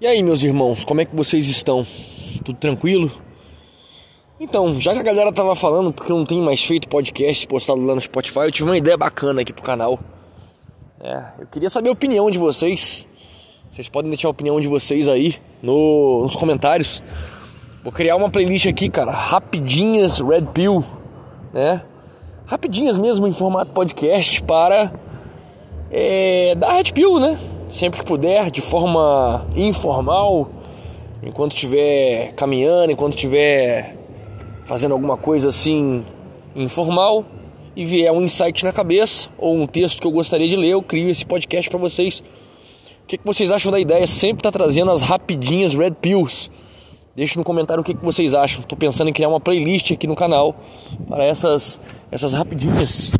E aí, meus irmãos, como é que vocês estão? Tudo tranquilo? Então, já que a galera tava falando porque eu não tenho mais feito podcast postado lá no Spotify, eu tive uma ideia bacana aqui pro canal. É, eu queria saber a opinião de vocês. Vocês podem deixar a opinião de vocês aí no, nos comentários. Vou criar uma playlist aqui, cara, rapidinhas Red Pill, né? Rapidinhas mesmo em formato podcast para é, dar Red Pill, né? Sempre que puder, de forma informal, enquanto estiver caminhando, enquanto estiver fazendo alguma coisa assim informal e vier um insight na cabeça ou um texto que eu gostaria de ler, eu crio esse podcast para vocês. O que, que, vocês acham da ideia? Sempre tá trazendo as rapidinhas Red Pills. Deixe no comentário o que, que vocês acham. Tô pensando em criar uma playlist aqui no canal para essas, essas rapidinhas.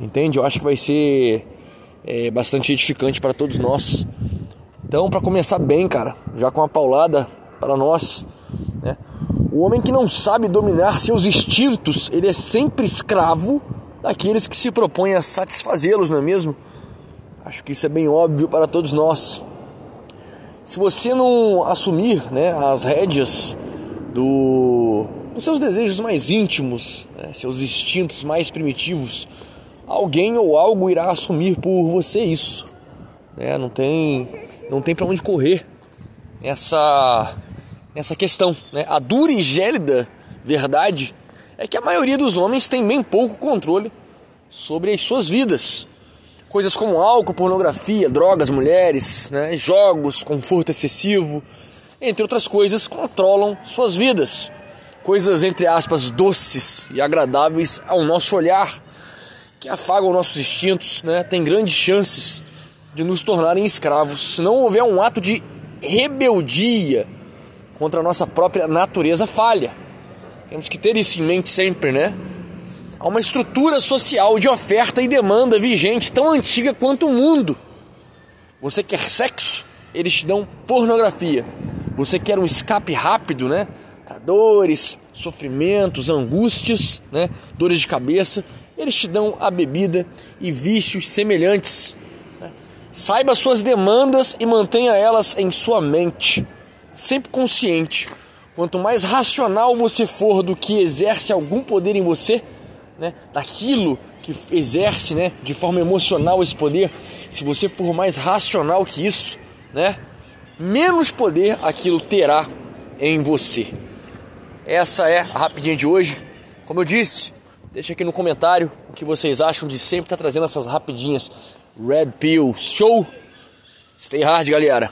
Entende? Eu acho que vai ser é, bastante edificante para todos nós. Então, para começar bem, cara, já com uma paulada para nós, né? O homem que não sabe dominar seus instintos, ele é sempre escravo daqueles que se propõem a satisfazê-los, não é mesmo? Acho que isso é bem óbvio para todos nós. Se você não assumir né, as rédeas do, dos seus desejos mais íntimos, né, seus instintos mais primitivos, alguém ou algo irá assumir por você isso. Né? Não tem, não tem para onde correr essa, essa questão. Né? A dura e gélida verdade é que a maioria dos homens tem bem pouco controle sobre as suas vidas. Coisas como álcool, pornografia, drogas, mulheres, né? jogos, conforto excessivo, entre outras coisas, controlam suas vidas. Coisas, entre aspas, doces e agradáveis ao nosso olhar que afagam nossos instintos, né, tem grandes chances de nos tornarem escravos. Se não houver um ato de rebeldia contra a nossa própria natureza falha. Temos que ter isso em mente sempre, né? Há uma estrutura social de oferta e demanda vigente tão antiga quanto o mundo. Você quer sexo? Eles te dão pornografia. Você quer um escape rápido, né? Para dores, sofrimentos, angústias, né? Dores de cabeça eles te dão a bebida e vícios semelhantes. Né? Saiba suas demandas e mantenha elas em sua mente, sempre consciente. Quanto mais racional você for do que exerce algum poder em você, né, daquilo que exerce né, de forma emocional esse poder, se você for mais racional que isso, né, menos poder aquilo terá em você. Essa é a rapidinha de hoje. Como eu disse, Deixa aqui no comentário o que vocês acham de sempre estar tá trazendo essas rapidinhas Red Pill Show. Stay hard, galera.